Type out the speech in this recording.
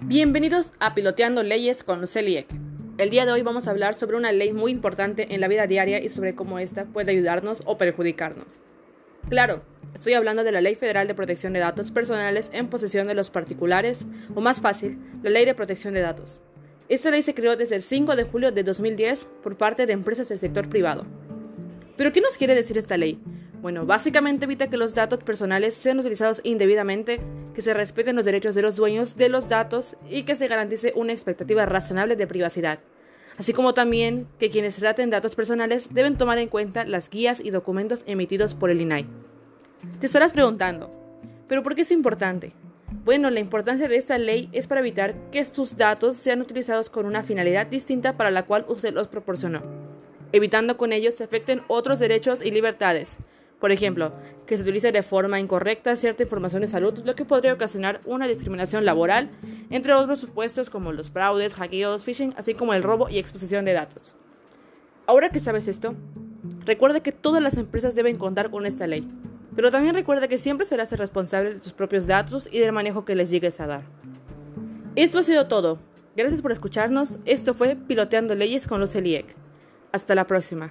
Bienvenidos a Piloteando Leyes con CELIEC. El día de hoy vamos a hablar sobre una ley muy importante en la vida diaria y sobre cómo ésta puede ayudarnos o perjudicarnos. Claro, estoy hablando de la Ley Federal de Protección de Datos Personales en posesión de los particulares, o más fácil, la Ley de Protección de Datos. Esta ley se creó desde el 5 de julio de 2010 por parte de empresas del sector privado. ¿Pero qué nos quiere decir esta ley? Bueno, básicamente evita que los datos personales sean utilizados indebidamente, que se respeten los derechos de los dueños de los datos y que se garantice una expectativa razonable de privacidad. Así como también que quienes traten datos personales deben tomar en cuenta las guías y documentos emitidos por el INAI. Te estarás preguntando, ¿pero por qué es importante? Bueno, la importancia de esta ley es para evitar que tus datos sean utilizados con una finalidad distinta para la cual usted los proporcionó, evitando con ellos se afecten otros derechos y libertades, por ejemplo, que se utilice de forma incorrecta cierta información de salud, lo que podría ocasionar una discriminación laboral, entre otros supuestos como los fraudes, hackeos, phishing, así como el robo y exposición de datos. Ahora que sabes esto, recuerda que todas las empresas deben contar con esta ley, pero también recuerda que siempre serás el responsable de tus propios datos y del manejo que les llegues a dar. Esto ha sido todo. Gracias por escucharnos. Esto fue Piloteando Leyes con los ELIEC. Hasta la próxima.